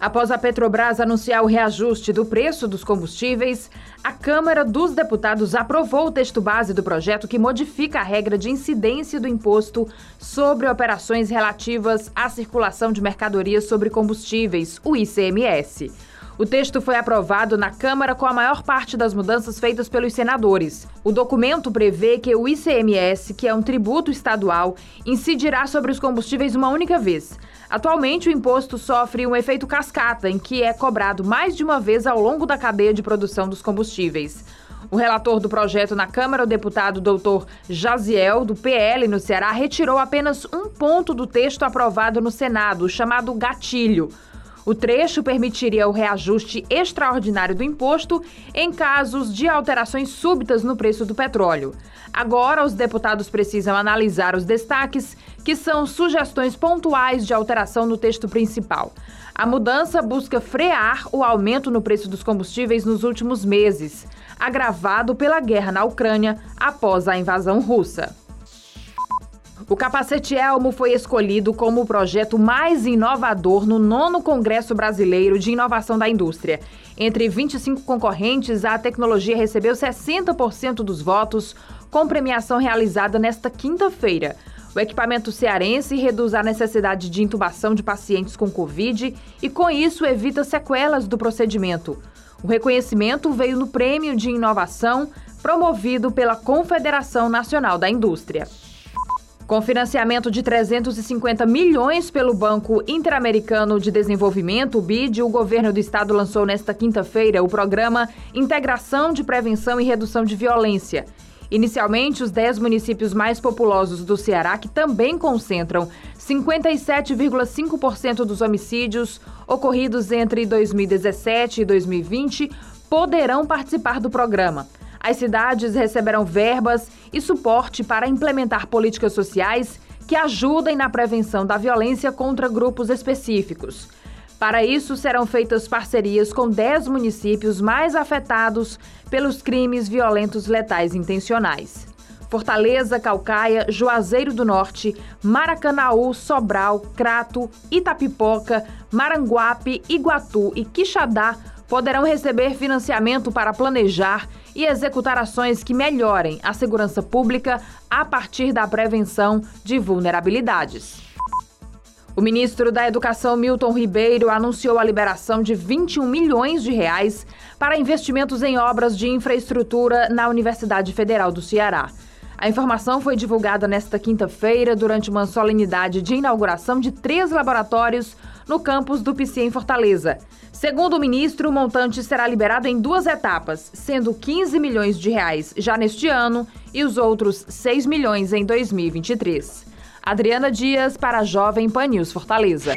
Após a Petrobras anunciar o reajuste do preço dos combustíveis, a Câmara dos Deputados aprovou o texto base do projeto que modifica a regra de incidência do imposto sobre operações relativas à circulação de mercadorias sobre combustíveis, o ICMS. O texto foi aprovado na Câmara com a maior parte das mudanças feitas pelos senadores. O documento prevê que o ICMS, que é um tributo estadual, incidirá sobre os combustíveis uma única vez. Atualmente, o imposto sofre um efeito cascata, em que é cobrado mais de uma vez ao longo da cadeia de produção dos combustíveis. O relator do projeto na Câmara, o deputado doutor Jaziel, do PL no Ceará, retirou apenas um ponto do texto aprovado no Senado, chamado gatilho. O trecho permitiria o reajuste extraordinário do imposto em casos de alterações súbitas no preço do petróleo. Agora, os deputados precisam analisar os destaques, que são sugestões pontuais de alteração no texto principal. A mudança busca frear o aumento no preço dos combustíveis nos últimos meses, agravado pela guerra na Ucrânia após a invasão russa. O capacete Elmo foi escolhido como o projeto mais inovador no nono Congresso Brasileiro de Inovação da Indústria. Entre 25 concorrentes, a tecnologia recebeu 60% dos votos, com premiação realizada nesta quinta-feira. O equipamento cearense reduz a necessidade de intubação de pacientes com Covid e, com isso, evita sequelas do procedimento. O reconhecimento veio no Prêmio de Inovação promovido pela Confederação Nacional da Indústria. Com financiamento de 350 milhões pelo Banco Interamericano de Desenvolvimento, o BID, o governo do estado lançou nesta quinta-feira o programa Integração de Prevenção e Redução de Violência. Inicialmente, os 10 municípios mais populosos do Ceará, que também concentram 57,5% dos homicídios ocorridos entre 2017 e 2020, poderão participar do programa. As cidades receberão verbas e suporte para implementar políticas sociais que ajudem na prevenção da violência contra grupos específicos. Para isso, serão feitas parcerias com 10 municípios mais afetados pelos crimes violentos letais intencionais. Fortaleza, Calcaia, Juazeiro do Norte, Maracanaú, Sobral, Crato, Itapipoca, Maranguape, Iguatu e Quixadá poderão receber financiamento para planejar e executar ações que melhorem a segurança pública a partir da prevenção de vulnerabilidades. O ministro da Educação, Milton Ribeiro, anunciou a liberação de 21 milhões de reais para investimentos em obras de infraestrutura na Universidade Federal do Ceará. A informação foi divulgada nesta quinta-feira durante uma solenidade de inauguração de três laboratórios no campus do PC em Fortaleza. Segundo o ministro, o montante será liberado em duas etapas, sendo 15 milhões de reais já neste ano e os outros 6 milhões em 2023. Adriana Dias para a Jovem Pan News Fortaleza.